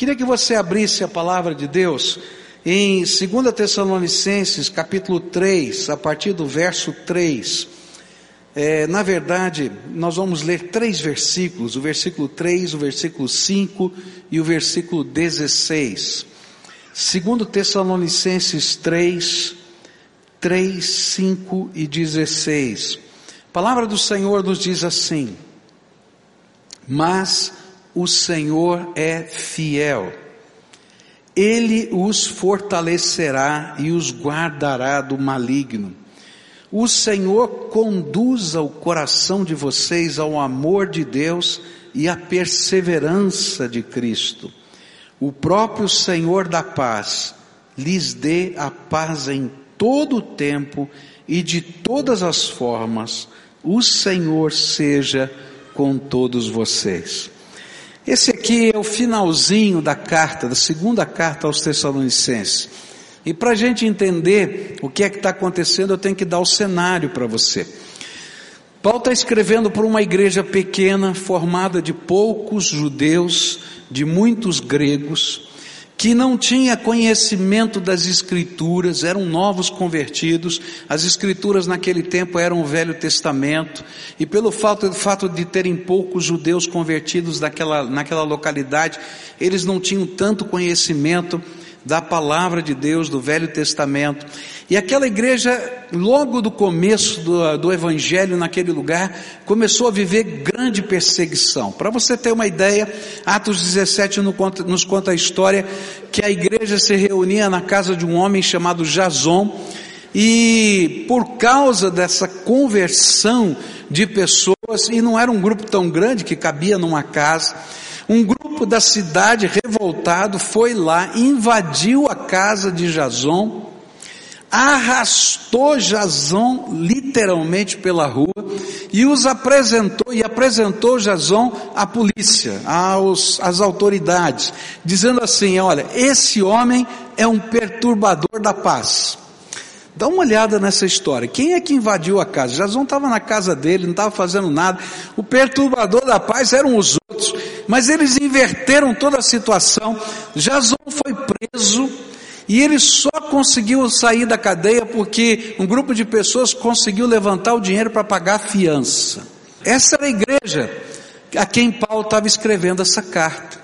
Queria que você abrisse a palavra de Deus em 2 Tessalonicenses, capítulo 3, a partir do verso 3. É, na verdade, nós vamos ler três versículos: o versículo 3, o versículo 5 e o versículo 16. 2 Tessalonicenses 3, 3, 5 e 16. A palavra do Senhor nos diz assim: Mas o Senhor é fiel. Ele os fortalecerá e os guardará do maligno. O Senhor conduza o coração de vocês ao amor de Deus e à perseverança de Cristo. O próprio Senhor da paz lhes dê a paz em todo o tempo e de todas as formas. O Senhor seja com todos vocês. Esse aqui é o finalzinho da carta, da segunda carta aos Tessalonicenses. E para a gente entender o que é que está acontecendo, eu tenho que dar o cenário para você. Paulo está escrevendo para uma igreja pequena, formada de poucos judeus, de muitos gregos, que não tinha conhecimento das escrituras, eram novos convertidos, as escrituras naquele tempo eram o Velho Testamento, e pelo fato, fato de terem poucos judeus convertidos naquela, naquela localidade, eles não tinham tanto conhecimento da palavra de Deus, do Velho Testamento. E aquela igreja, logo do começo do, do Evangelho naquele lugar, começou a viver grande perseguição. Para você ter uma ideia, Atos 17 nos conta a história que a igreja se reunia na casa de um homem chamado Jason, e por causa dessa conversão de pessoas, e não era um grupo tão grande que cabia numa casa, um grupo da cidade revoltado foi lá, invadiu a casa de Jason, arrastou Jason literalmente pela rua e os apresentou e apresentou Jason à polícia, aos, às autoridades, dizendo assim: olha, esse homem é um perturbador da paz. Dá uma olhada nessa história. Quem é que invadiu a casa? Jason estava na casa dele, não estava fazendo nada. O perturbador da paz eram os outros. Mas eles inverteram toda a situação. Jason foi preso e ele só conseguiu sair da cadeia porque um grupo de pessoas conseguiu levantar o dinheiro para pagar a fiança. Essa era a igreja a quem Paulo estava escrevendo essa carta.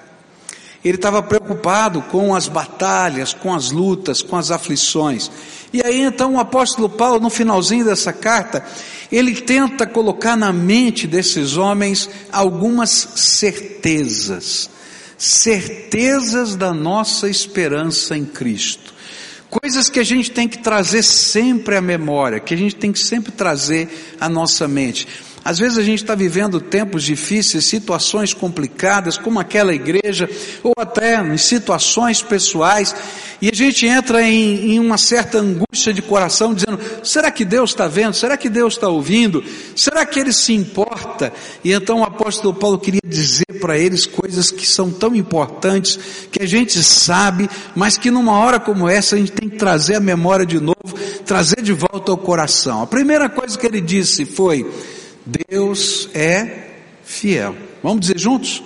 Ele estava preocupado com as batalhas, com as lutas, com as aflições. E aí então o apóstolo Paulo, no finalzinho dessa carta, ele tenta colocar na mente desses homens algumas certezas, certezas da nossa esperança em Cristo. Coisas que a gente tem que trazer sempre à memória, que a gente tem que sempre trazer à nossa mente. Às vezes a gente está vivendo tempos difíceis, situações complicadas, como aquela igreja, ou até em situações pessoais, e a gente entra em, em uma certa angústia de coração, dizendo: será que Deus está vendo? Será que Deus está ouvindo? Será que Ele se importa? E então o apóstolo Paulo queria dizer para eles coisas que são tão importantes, que a gente sabe, mas que numa hora como essa a gente tem que trazer a memória de novo, trazer de volta ao coração. A primeira coisa que ele disse foi: Deus é fiel. Vamos dizer juntos?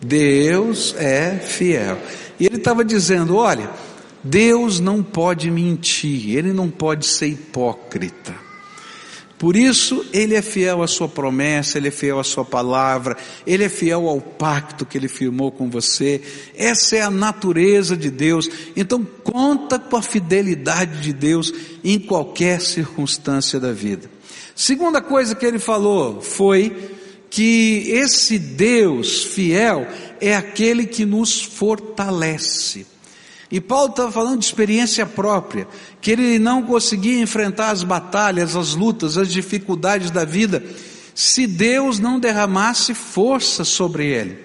Deus é fiel. E ele estava dizendo: olha, Deus não pode mentir, ele não pode ser hipócrita. Por isso, ele é fiel à sua promessa, ele é fiel à sua palavra, ele é fiel ao pacto que ele firmou com você. Essa é a natureza de Deus. Então, conta com a fidelidade de Deus em qualquer circunstância da vida. Segunda coisa que ele falou foi que esse Deus fiel é aquele que nos fortalece. E Paulo estava falando de experiência própria, que ele não conseguia enfrentar as batalhas, as lutas, as dificuldades da vida, se Deus não derramasse força sobre ele.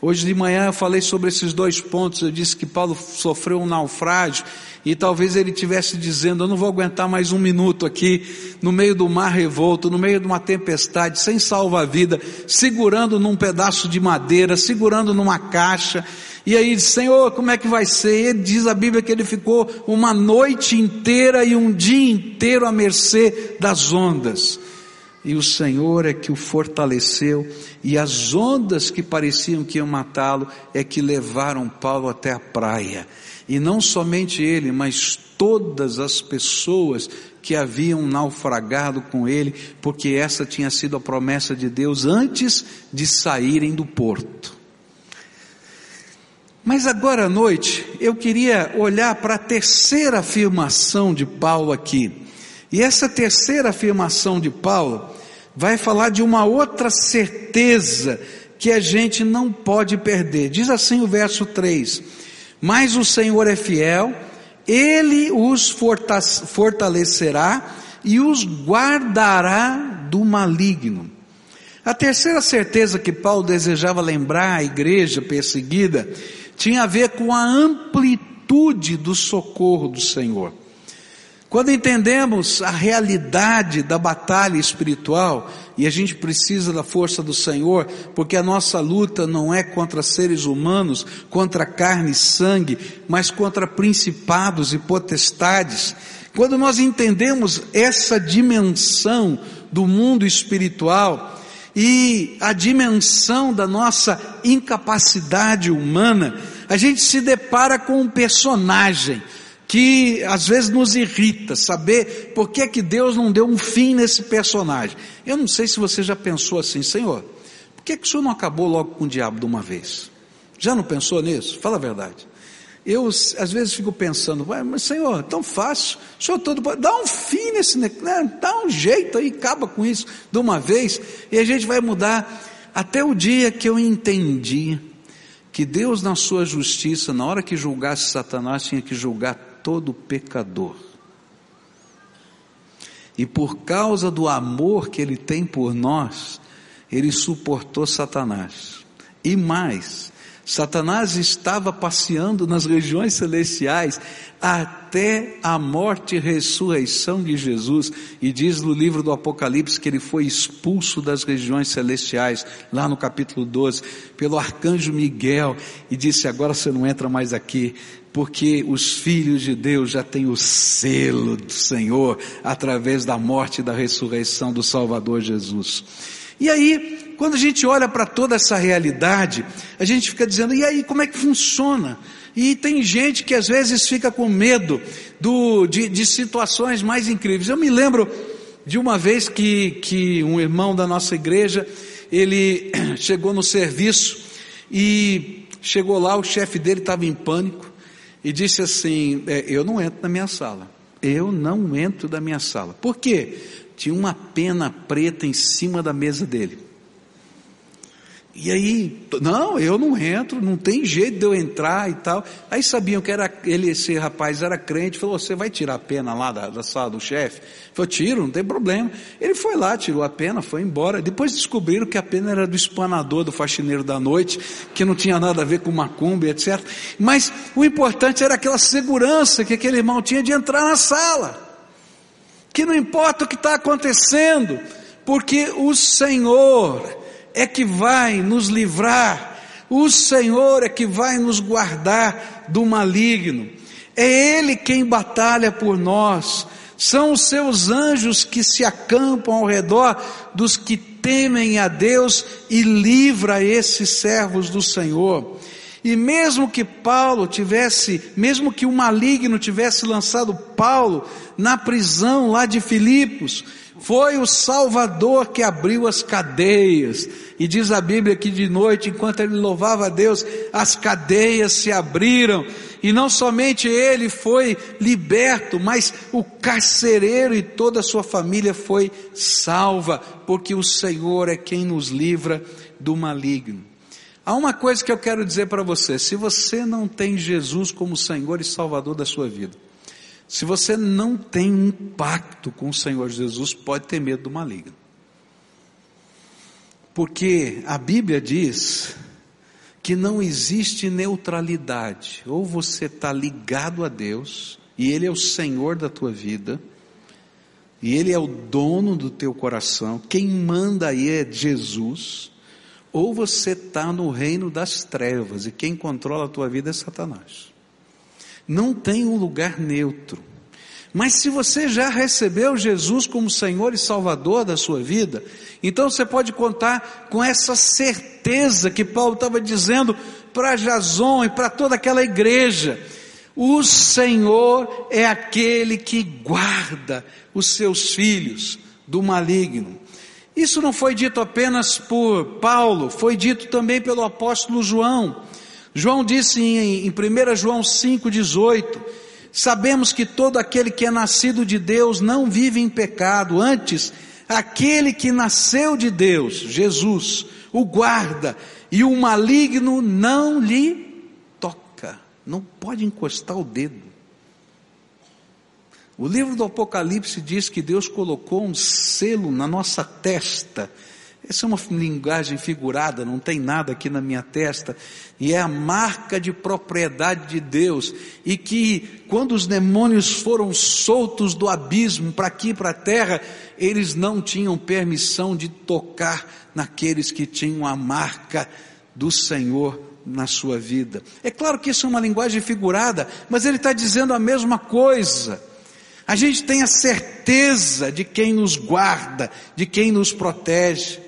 Hoje de manhã eu falei sobre esses dois pontos, eu disse que Paulo sofreu um naufrágio e talvez ele estivesse dizendo: Eu não vou aguentar mais um minuto aqui, no meio do mar revolto, no meio de uma tempestade, sem salva-vida, segurando num pedaço de madeira, segurando numa caixa. E aí, Senhor, como é que vai ser? Ele diz a Bíblia que ele ficou uma noite inteira e um dia inteiro à mercê das ondas. e o Senhor é que o fortaleceu, e as ondas que pareciam que iam matá-lo é que levaram Paulo até a praia. E não somente ele, mas todas as pessoas que haviam naufragado com ele, porque essa tinha sido a promessa de Deus antes de saírem do porto. Mas agora à noite, eu queria olhar para a terceira afirmação de Paulo aqui. E essa terceira afirmação de Paulo vai falar de uma outra certeza que a gente não pode perder. Diz assim o verso 3: Mas o Senhor é fiel, ele os fortalecerá e os guardará do maligno. A terceira certeza que Paulo desejava lembrar à igreja perseguida tinha a ver com a amplitude do socorro do Senhor. Quando entendemos a realidade da batalha espiritual, e a gente precisa da força do Senhor, porque a nossa luta não é contra seres humanos, contra carne e sangue, mas contra principados e potestades. Quando nós entendemos essa dimensão do mundo espiritual e a dimensão da nossa incapacidade humana, a gente se depara com um personagem que às vezes nos irrita saber por que é que Deus não deu um fim nesse personagem. Eu não sei se você já pensou assim, Senhor, por que, que o Senhor não acabou logo com o diabo de uma vez? Já não pensou nisso? Fala a verdade. Eu às vezes fico pensando, mas Senhor, tão fácil, Senhor todo dá um fim nesse, né? dá um jeito aí, acaba com isso de uma vez, e a gente vai mudar até o dia que eu entendi que Deus na sua justiça, na hora que julgasse Satanás, tinha que julgar todo pecador. E por causa do amor que ele tem por nós, ele suportou Satanás. E mais, Satanás estava passeando nas regiões celestiais até a morte e ressurreição de Jesus. E diz no livro do Apocalipse que ele foi expulso das regiões celestiais, lá no capítulo 12, pelo arcanjo Miguel, e disse: Agora você não entra mais aqui, porque os filhos de Deus já têm o selo do Senhor através da morte e da ressurreição do Salvador Jesus. E aí, quando a gente olha para toda essa realidade, a gente fica dizendo, e aí, como é que funciona? E tem gente que às vezes fica com medo do, de, de situações mais incríveis. Eu me lembro de uma vez que, que um irmão da nossa igreja, ele chegou no serviço e chegou lá, o chefe dele estava em pânico, e disse assim: é, Eu não entro na minha sala. Eu não entro da minha sala. Por quê? Tinha uma pena preta em cima da mesa dele. E aí, não, eu não entro, não tem jeito de eu entrar e tal. Aí sabiam que era ele, esse rapaz era crente, falou: Você vai tirar a pena lá da, da sala do chefe? Falou: Tiro, não tem problema. Ele foi lá, tirou a pena, foi embora. Depois descobriram que a pena era do espanador, do faxineiro da noite, que não tinha nada a ver com macumba, etc. Mas o importante era aquela segurança que aquele irmão tinha de entrar na sala. Que não importa o que está acontecendo, porque o Senhor é que vai nos livrar, o Senhor é que vai nos guardar do maligno, é Ele quem batalha por nós, são os seus anjos que se acampam ao redor dos que temem a Deus e livra esses servos do Senhor. E mesmo que Paulo tivesse, mesmo que o maligno tivesse lançado Paulo na prisão lá de Filipos, foi o Salvador que abriu as cadeias. E diz a Bíblia que de noite, enquanto ele louvava a Deus, as cadeias se abriram. E não somente ele foi liberto, mas o carcereiro e toda a sua família foi salva, porque o Senhor é quem nos livra do maligno. Há uma coisa que eu quero dizer para você: se você não tem Jesus como Senhor e Salvador da sua vida, se você não tem um pacto com o Senhor Jesus, pode ter medo do maligno. Porque a Bíblia diz que não existe neutralidade. Ou você está ligado a Deus, e Ele é o Senhor da tua vida, e Ele é o dono do teu coração, quem manda aí é Jesus, ou você está no reino das trevas, e quem controla a tua vida é Satanás. Não tem um lugar neutro. Mas se você já recebeu Jesus como Senhor e Salvador da sua vida, então você pode contar com essa certeza que Paulo estava dizendo para Jason e para toda aquela igreja. O Senhor é aquele que guarda os seus filhos do maligno. Isso não foi dito apenas por Paulo, foi dito também pelo apóstolo João. João disse em, em 1 João 5,18: Sabemos que todo aquele que é nascido de Deus não vive em pecado, antes, aquele que nasceu de Deus, Jesus, o guarda, e o maligno não lhe toca, não pode encostar o dedo. O livro do Apocalipse diz que Deus colocou um selo na nossa testa. Essa é uma linguagem figurada, não tem nada aqui na minha testa, e é a marca de propriedade de Deus, e que quando os demônios foram soltos do abismo para aqui, para a terra, eles não tinham permissão de tocar naqueles que tinham a marca do Senhor na sua vida. É claro que isso é uma linguagem figurada, mas ele está dizendo a mesma coisa. A gente tem a certeza de quem nos guarda, de quem nos protege.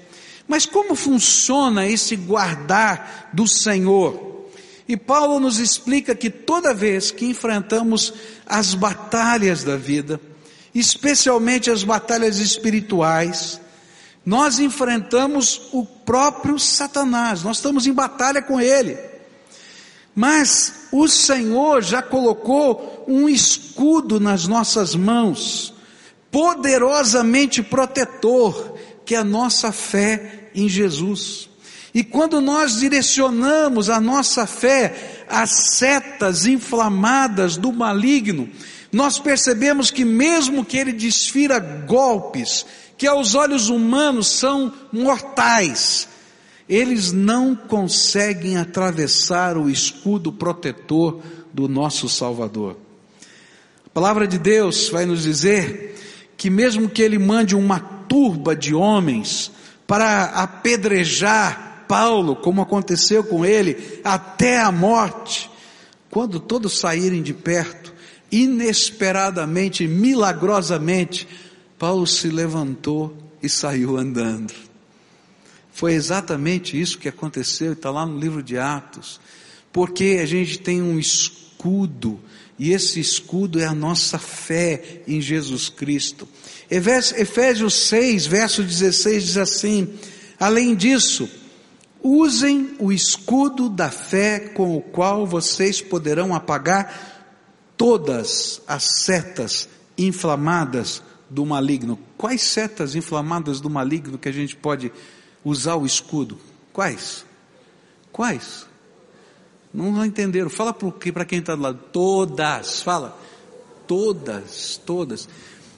Mas como funciona esse guardar do Senhor? E Paulo nos explica que toda vez que enfrentamos as batalhas da vida, especialmente as batalhas espirituais, nós enfrentamos o próprio Satanás, nós estamos em batalha com ele. Mas o Senhor já colocou um escudo nas nossas mãos, poderosamente protetor, que é a nossa fé em Jesus. E quando nós direcionamos a nossa fé às setas inflamadas do maligno, nós percebemos que mesmo que ele desfira golpes, que aos olhos humanos são mortais, eles não conseguem atravessar o escudo protetor do nosso Salvador. A palavra de Deus vai nos dizer que, mesmo que Ele mande uma turba de homens para apedrejar Paulo, como aconteceu com ele, até a morte, quando todos saírem de perto, inesperadamente, milagrosamente, Paulo se levantou e saiu andando. Foi exatamente isso que aconteceu, está lá no livro de Atos. Porque a gente tem um escudo, e esse escudo é a nossa fé em Jesus Cristo. Efésios 6, verso 16 diz assim: Além disso, usem o escudo da fé com o qual vocês poderão apagar todas as setas inflamadas do maligno. Quais setas inflamadas do maligno que a gente pode usar o escudo. Quais? Quais? Não entenderam. Fala para quem está do lado. Todas. Fala. Todas, todas.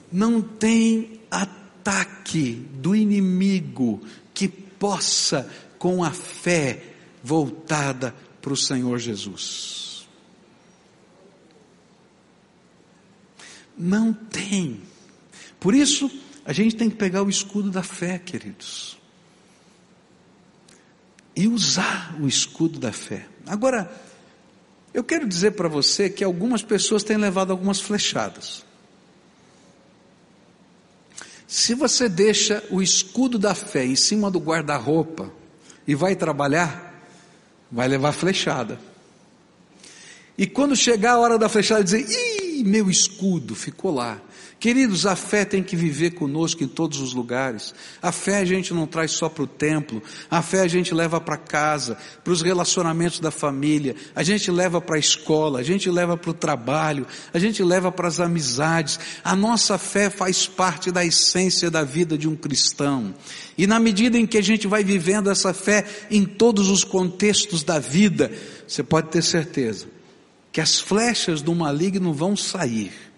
Não tem ataque do inimigo que possa, com a fé voltada para o Senhor Jesus. Não tem. Por isso, a gente tem que pegar o escudo da fé, queridos e usar o escudo da fé. Agora, eu quero dizer para você que algumas pessoas têm levado algumas flechadas. Se você deixa o escudo da fé em cima do guarda-roupa e vai trabalhar, vai levar flechada. E quando chegar a hora da flechada, dizer: ih, meu escudo ficou lá. Queridos, a fé tem que viver conosco em todos os lugares. A fé a gente não traz só para o templo, a fé a gente leva para casa, para os relacionamentos da família, a gente leva para a escola, a gente leva para o trabalho, a gente leva para as amizades. A nossa fé faz parte da essência da vida de um cristão. E na medida em que a gente vai vivendo essa fé em todos os contextos da vida, você pode ter certeza que as flechas do maligno vão sair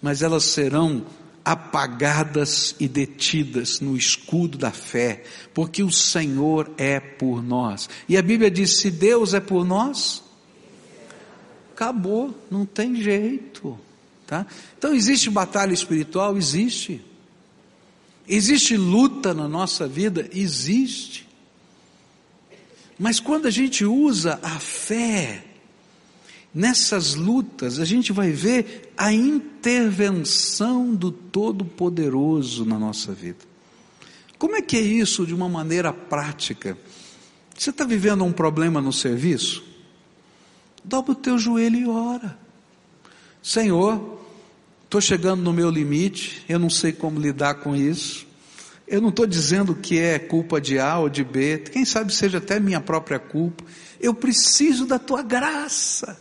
mas elas serão apagadas e detidas no escudo da fé, porque o Senhor é por nós. E a Bíblia diz: se Deus é por nós, acabou, não tem jeito. Tá? Então existe batalha espiritual? Existe. Existe luta na nossa vida? Existe. Mas quando a gente usa a fé, nessas lutas, a gente vai ver a intervenção do Todo-Poderoso na nossa vida. Como é que é isso de uma maneira prática? Você está vivendo um problema no serviço? Dobra o teu joelho e ora. Senhor, estou chegando no meu limite, eu não sei como lidar com isso. Eu não estou dizendo que é culpa de A ou de B, quem sabe seja até minha própria culpa. Eu preciso da tua graça.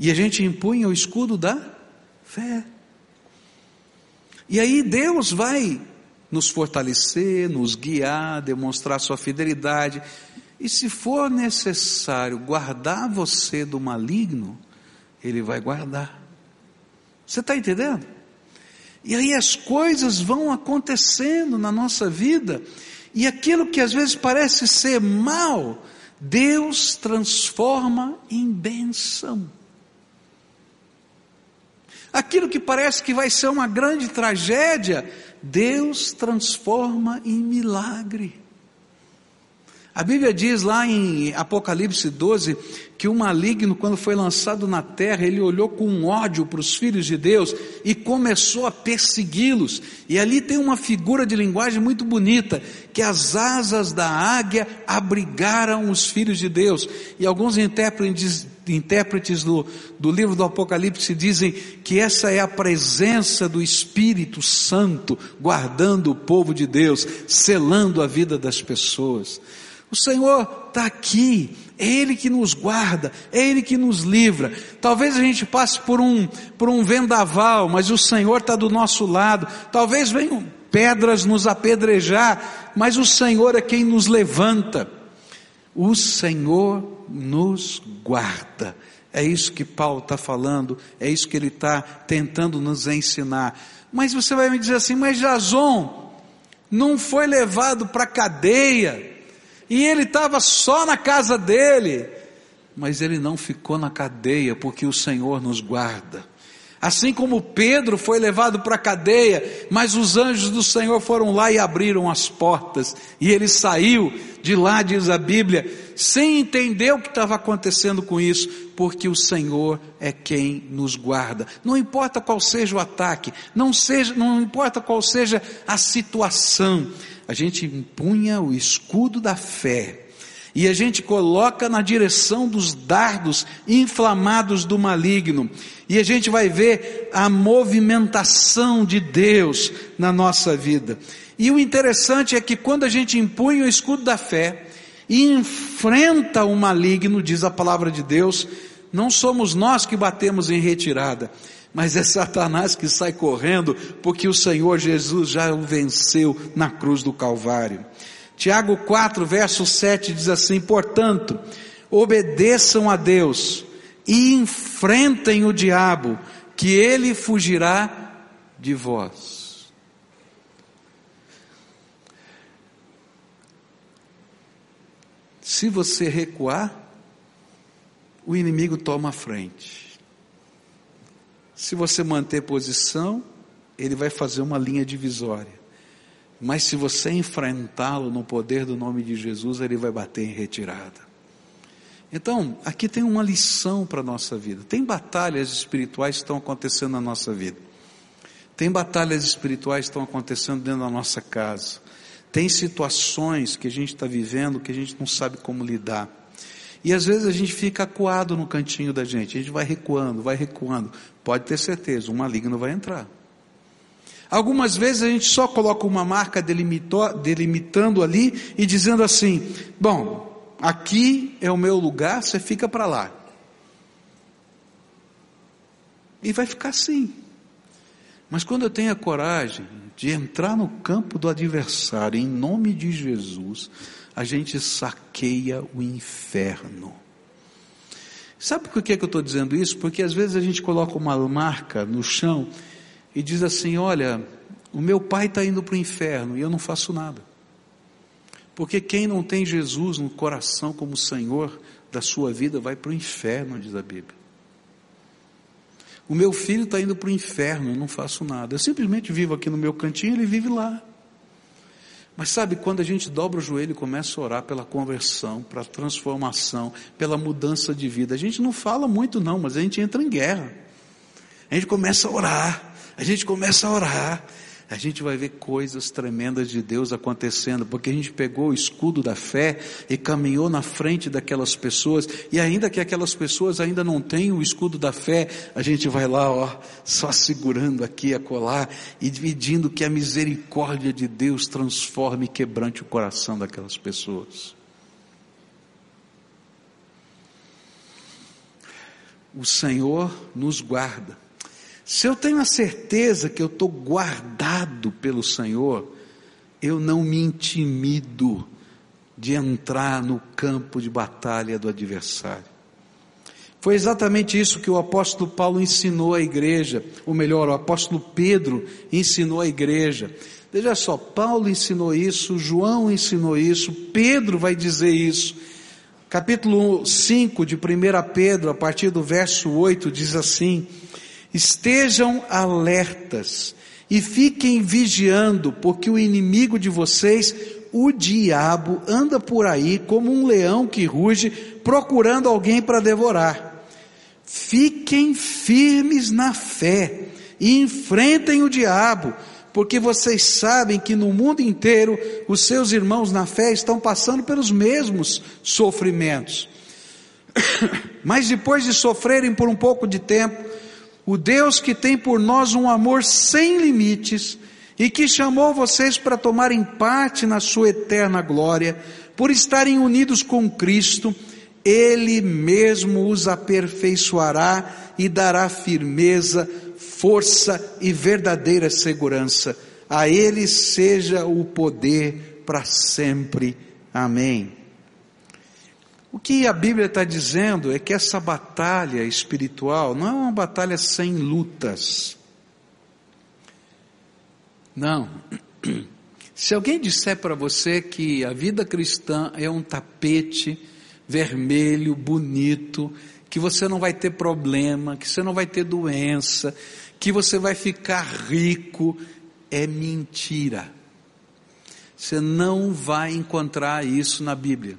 E a gente impunha o escudo da fé. E aí Deus vai nos fortalecer, nos guiar, demonstrar sua fidelidade. E se for necessário guardar você do maligno, Ele vai guardar. Você está entendendo? E aí as coisas vão acontecendo na nossa vida, e aquilo que às vezes parece ser mal, Deus transforma em benção. Aquilo que parece que vai ser uma grande tragédia, Deus transforma em milagre. A Bíblia diz lá em Apocalipse 12 que o maligno, quando foi lançado na terra, ele olhou com ódio para os filhos de Deus e começou a persegui-los. E ali tem uma figura de linguagem muito bonita, que as asas da águia abrigaram os filhos de Deus. E alguns intérpretes, intérpretes do, do livro do Apocalipse dizem que essa é a presença do Espírito Santo guardando o povo de Deus, selando a vida das pessoas. O Senhor está aqui, é Ele que nos guarda, é Ele que nos livra. Talvez a gente passe por um, por um vendaval, mas o Senhor está do nosso lado. Talvez venham pedras nos apedrejar, mas o Senhor é quem nos levanta. O Senhor nos guarda. É isso que Paulo está falando, é isso que ele está tentando nos ensinar. Mas você vai me dizer assim, mas Jason não foi levado para a cadeia, e ele estava só na casa dele, mas ele não ficou na cadeia, porque o Senhor nos guarda. Assim como Pedro foi levado para a cadeia, mas os anjos do Senhor foram lá e abriram as portas, e ele saiu de lá, diz a Bíblia, sem entender o que estava acontecendo com isso, porque o Senhor é quem nos guarda. Não importa qual seja o ataque, não seja, não importa qual seja a situação, a gente empunha o escudo da fé e a gente coloca na direção dos dardos inflamados do maligno, e a gente vai ver a movimentação de Deus na nossa vida. E o interessante é que quando a gente impunha o escudo da fé e enfrenta o maligno, diz a palavra de Deus, não somos nós que batemos em retirada, mas é Satanás que sai correndo, porque o Senhor Jesus já o venceu na cruz do Calvário. Tiago 4, verso 7 diz assim: Portanto, obedeçam a Deus e enfrentem o diabo, que ele fugirá de vós. Se você recuar, o inimigo toma a frente. Se você manter posição, ele vai fazer uma linha divisória. Mas se você enfrentá-lo no poder do nome de Jesus, ele vai bater em retirada. Então, aqui tem uma lição para a nossa vida. Tem batalhas espirituais que estão acontecendo na nossa vida. Tem batalhas espirituais que estão acontecendo dentro da nossa casa. Tem situações que a gente está vivendo que a gente não sabe como lidar. E às vezes a gente fica acuado no cantinho da gente, a gente vai recuando, vai recuando. Pode ter certeza, o maligno vai entrar. Algumas vezes a gente só coloca uma marca delimitando ali e dizendo assim: bom, aqui é o meu lugar, você fica para lá. E vai ficar assim. Mas quando eu tenho a coragem de entrar no campo do adversário em nome de Jesus, a gente saqueia o inferno. Sabe por que, que eu estou dizendo isso? Porque às vezes a gente coloca uma marca no chão e diz assim: Olha, o meu pai está indo para o inferno e eu não faço nada. Porque quem não tem Jesus no coração como Senhor da sua vida vai para o inferno, diz a Bíblia. O meu filho está indo para o inferno, eu não faço nada. Eu simplesmente vivo aqui no meu cantinho, ele vive lá. Mas sabe, quando a gente dobra o joelho e começa a orar pela conversão, pela transformação, pela mudança de vida, a gente não fala muito não, mas a gente entra em guerra. A gente começa a orar, a gente começa a orar, a gente vai ver coisas tremendas de Deus acontecendo, porque a gente pegou o escudo da fé e caminhou na frente daquelas pessoas, e ainda que aquelas pessoas ainda não tenham o escudo da fé, a gente vai lá, ó, só segurando aqui a colar e pedindo que a misericórdia de Deus transforme e quebrante o coração daquelas pessoas. O Senhor nos guarda se eu tenho a certeza que eu estou guardado pelo Senhor, eu não me intimido de entrar no campo de batalha do adversário. Foi exatamente isso que o apóstolo Paulo ensinou à igreja, ou melhor, o apóstolo Pedro ensinou à igreja. Veja só, Paulo ensinou isso, João ensinou isso, Pedro vai dizer isso. Capítulo 5 de 1 Pedro, a partir do verso 8, diz assim: Estejam alertas e fiquem vigiando, porque o inimigo de vocês, o diabo, anda por aí como um leão que ruge, procurando alguém para devorar. Fiquem firmes na fé e enfrentem o diabo, porque vocês sabem que no mundo inteiro os seus irmãos na fé estão passando pelos mesmos sofrimentos. Mas depois de sofrerem por um pouco de tempo, o Deus que tem por nós um amor sem limites e que chamou vocês para tomarem parte na sua eterna glória, por estarem unidos com Cristo, Ele mesmo os aperfeiçoará e dará firmeza, força e verdadeira segurança. A Ele seja o poder para sempre. Amém. O que a Bíblia está dizendo é que essa batalha espiritual não é uma batalha sem lutas. Não. Se alguém disser para você que a vida cristã é um tapete vermelho, bonito, que você não vai ter problema, que você não vai ter doença, que você vai ficar rico, é mentira. Você não vai encontrar isso na Bíblia.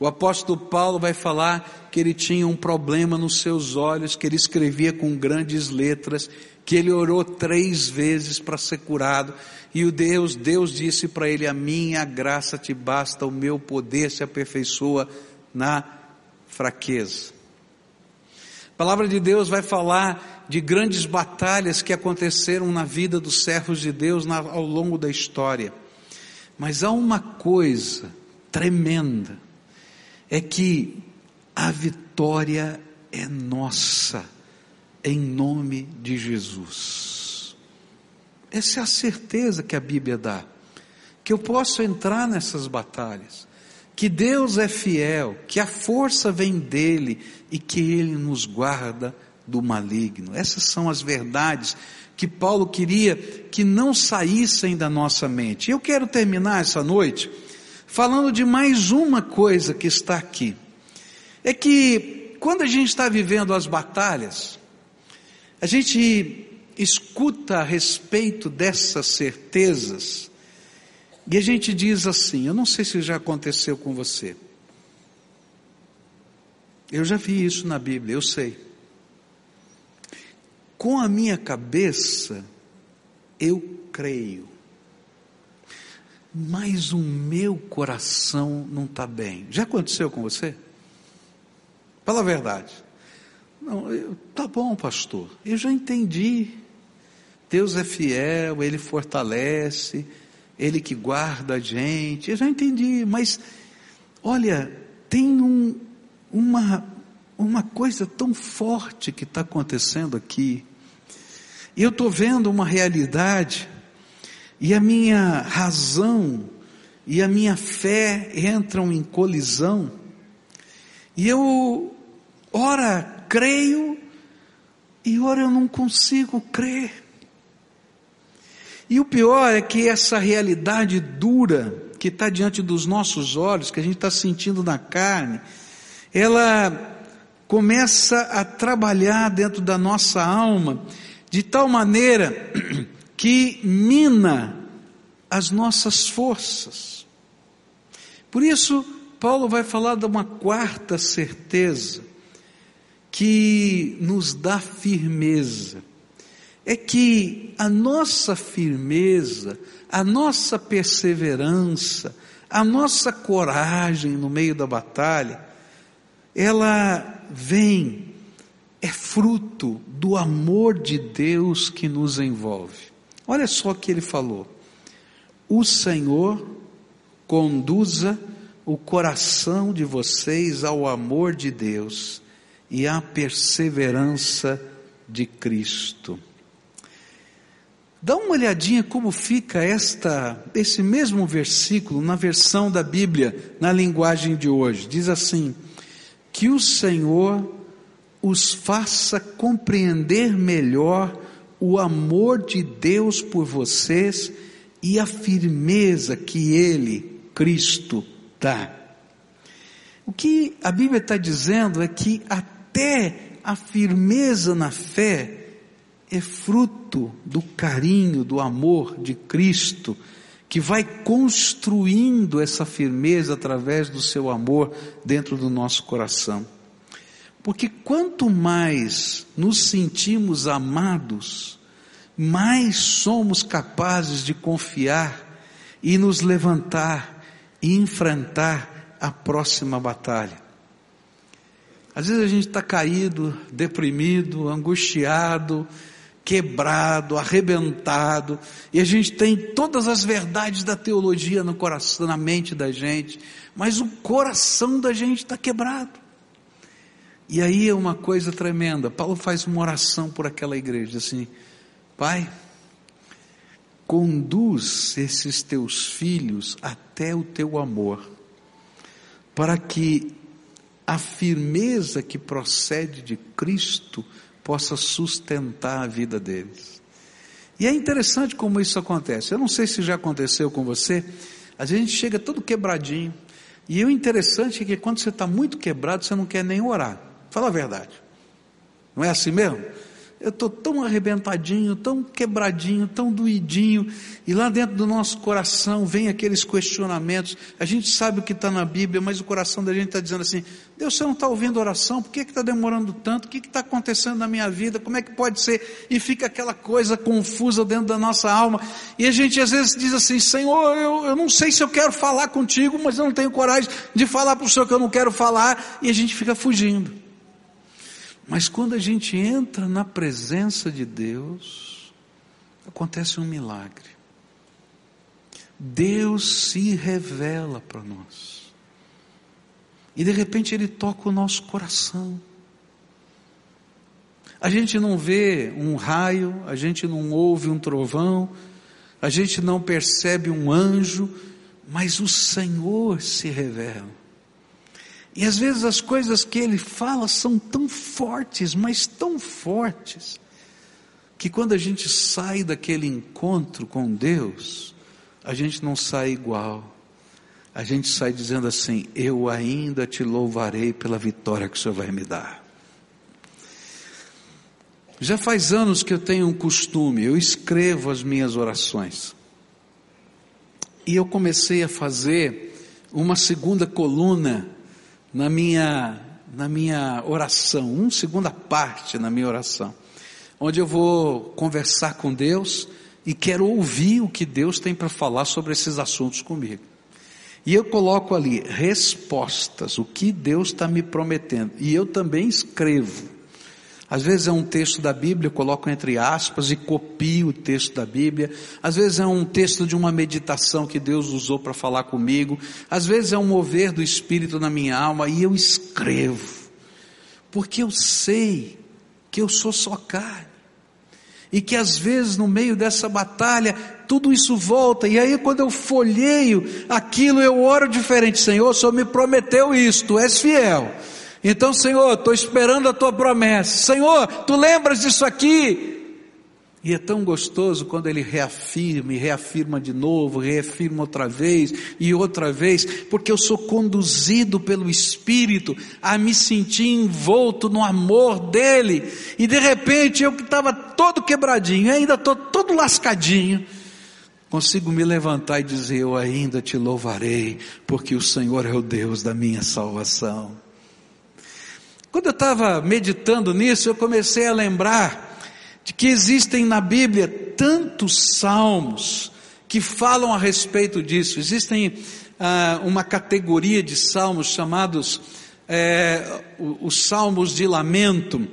O apóstolo Paulo vai falar que ele tinha um problema nos seus olhos, que ele escrevia com grandes letras, que ele orou três vezes para ser curado, e o Deus, Deus disse para ele: A minha graça te basta, o meu poder se aperfeiçoa na fraqueza. A palavra de Deus vai falar de grandes batalhas que aconteceram na vida dos servos de Deus ao longo da história. Mas há uma coisa tremenda é que a vitória é nossa, em nome de Jesus. Essa é a certeza que a Bíblia dá, que eu posso entrar nessas batalhas, que Deus é fiel, que a força vem dele e que ele nos guarda do maligno. Essas são as verdades que Paulo queria que não saíssem da nossa mente. Eu quero terminar essa noite falando de mais uma coisa que está aqui. É que quando a gente está vivendo as batalhas, a gente escuta a respeito dessas certezas e a gente diz assim: eu não sei se já aconteceu com você. Eu já vi isso na Bíblia, eu sei. Com a minha cabeça, eu creio mas o meu coração não está bem. Já aconteceu com você? Fala a verdade. Não, eu, tá bom, pastor. Eu já entendi. Deus é fiel, Ele fortalece, Ele que guarda a gente. Eu já entendi, mas olha, tem um, uma, uma coisa tão forte que está acontecendo aqui. E eu estou vendo uma realidade e a minha razão e a minha fé entram em colisão, e eu, ora, creio, e ora eu não consigo crer. E o pior é que essa realidade dura que está diante dos nossos olhos, que a gente está sentindo na carne, ela começa a trabalhar dentro da nossa alma de tal maneira que mina as nossas forças. Por isso, Paulo vai falar de uma quarta certeza que nos dá firmeza. É que a nossa firmeza, a nossa perseverança, a nossa coragem no meio da batalha, ela vem, é fruto do amor de Deus que nos envolve. Olha só o que ele falou: o Senhor conduza o coração de vocês ao amor de Deus e à perseverança de Cristo. Dá uma olhadinha como fica esta esse mesmo versículo na versão da Bíblia, na linguagem de hoje. Diz assim: que o Senhor os faça compreender melhor o amor de Deus por vocês e a firmeza que Ele, Cristo, dá. O que a Bíblia está dizendo é que até a firmeza na fé é fruto do carinho, do amor de Cristo, que vai construindo essa firmeza através do seu amor dentro do nosso coração. Porque quanto mais nos sentimos amados, mais somos capazes de confiar e nos levantar e enfrentar a próxima batalha. Às vezes a gente está caído, deprimido, angustiado, quebrado, arrebentado, e a gente tem todas as verdades da teologia no coração, na mente da gente, mas o coração da gente está quebrado. E aí é uma coisa tremenda. Paulo faz uma oração por aquela igreja, assim: Pai, conduz esses teus filhos até o teu amor, para que a firmeza que procede de Cristo possa sustentar a vida deles. E é interessante como isso acontece. Eu não sei se já aconteceu com você. A gente chega todo quebradinho. E o interessante é que quando você está muito quebrado, você não quer nem orar. Fala a verdade. Não é assim mesmo? Eu estou tão arrebentadinho, tão quebradinho, tão doidinho, e lá dentro do nosso coração vem aqueles questionamentos. A gente sabe o que está na Bíblia, mas o coração da gente está dizendo assim: Deus, você não está ouvindo oração? Por que está demorando tanto? O que está acontecendo na minha vida? Como é que pode ser? E fica aquela coisa confusa dentro da nossa alma. E a gente às vezes diz assim: Senhor, eu, eu não sei se eu quero falar contigo, mas eu não tenho coragem de falar para o Senhor que eu não quero falar, e a gente fica fugindo. Mas quando a gente entra na presença de Deus, acontece um milagre. Deus se revela para nós. E de repente Ele toca o nosso coração. A gente não vê um raio, a gente não ouve um trovão, a gente não percebe um anjo, mas o Senhor se revela. E às vezes as coisas que ele fala são tão fortes, mas tão fortes, que quando a gente sai daquele encontro com Deus, a gente não sai igual. A gente sai dizendo assim: Eu ainda te louvarei pela vitória que o Senhor vai me dar. Já faz anos que eu tenho um costume, eu escrevo as minhas orações. E eu comecei a fazer uma segunda coluna na minha, na minha oração, uma segunda parte na minha oração, onde eu vou conversar com Deus e quero ouvir o que Deus tem para falar sobre esses assuntos comigo. E eu coloco ali respostas, o que Deus está me prometendo. E eu também escrevo. Às vezes é um texto da Bíblia, coloco entre aspas e copio o texto da Bíblia. Às vezes é um texto de uma meditação que Deus usou para falar comigo. Às vezes é um mover do Espírito na minha alma e eu escrevo. Porque eu sei que eu sou só carne. E que às vezes no meio dessa batalha tudo isso volta, e aí quando eu folheio aquilo, eu oro diferente, Senhor, o Senhor me prometeu isso, Tu és fiel, então, Senhor, estou esperando a tua promessa. Senhor, tu lembras disso aqui? E é tão gostoso quando ele reafirma e reafirma de novo, reafirma outra vez e outra vez, porque eu sou conduzido pelo Espírito a me sentir envolto no amor dele. E de repente eu que estava todo quebradinho, ainda estou todo lascadinho, consigo me levantar e dizer: Eu ainda te louvarei, porque o Senhor é o Deus da minha salvação. Quando eu estava meditando nisso, eu comecei a lembrar de que existem na Bíblia tantos salmos que falam a respeito disso. Existem ah, uma categoria de salmos chamados é, os salmos de lamento.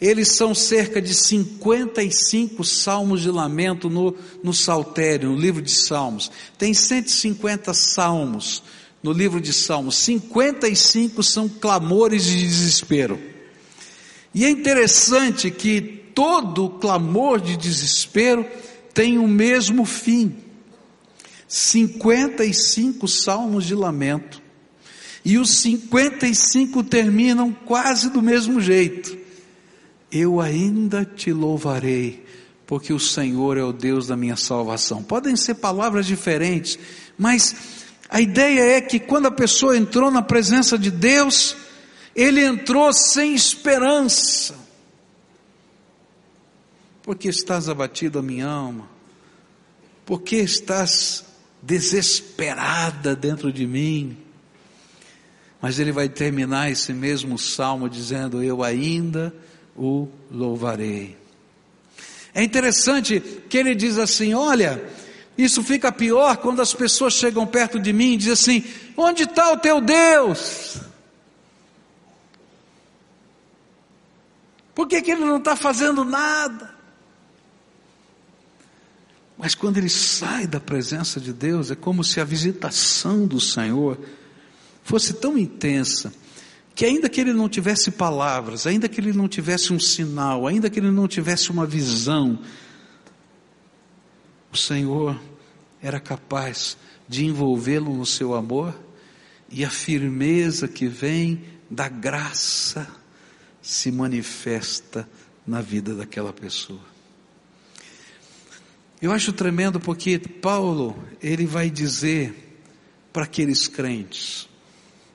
Eles são cerca de 55 salmos de lamento no, no Saltério, no livro de Salmos. Tem 150 salmos no livro de Salmos. 55 são clamores de desespero. E é interessante que todo clamor de desespero tem o mesmo fim. 55 salmos de lamento. E os 55 terminam quase do mesmo jeito. Eu ainda te louvarei, porque o Senhor é o Deus da minha salvação. Podem ser palavras diferentes, mas a ideia é que quando a pessoa entrou na presença de Deus, ele entrou sem esperança. Porque estás abatido a minha alma? Porque estás desesperada dentro de mim. Mas ele vai terminar esse mesmo salmo dizendo: Eu ainda o louvarei. É interessante que ele diz assim: Olha, isso fica pior quando as pessoas chegam perto de mim e dizem assim: Onde está o teu Deus? Por que, que ele não está fazendo nada? Mas quando ele sai da presença de Deus, é como se a visitação do Senhor fosse tão intensa, que ainda que ele não tivesse palavras, ainda que ele não tivesse um sinal, ainda que ele não tivesse uma visão, o Senhor era capaz de envolvê-lo no seu amor e a firmeza que vem da graça se manifesta na vida daquela pessoa. Eu acho tremendo porque Paulo, ele vai dizer para aqueles crentes: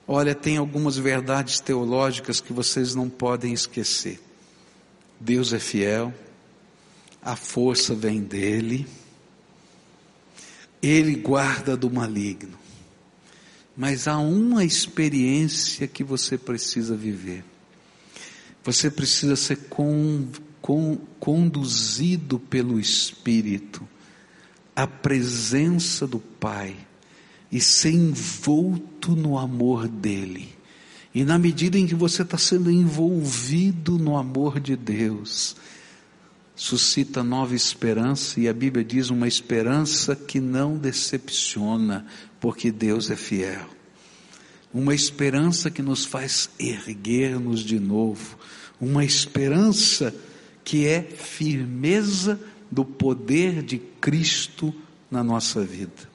olha, tem algumas verdades teológicas que vocês não podem esquecer. Deus é fiel, a força vem dele, ele guarda do maligno. Mas há uma experiência que você precisa viver. Você precisa ser com, com, conduzido pelo Espírito à presença do Pai e ser envolto no amor dele. E na medida em que você está sendo envolvido no amor de Deus, suscita nova esperança, e a Bíblia diz uma esperança que não decepciona, porque Deus é fiel. Uma esperança que nos faz erguer-nos de novo, uma esperança que é firmeza do poder de Cristo na nossa vida.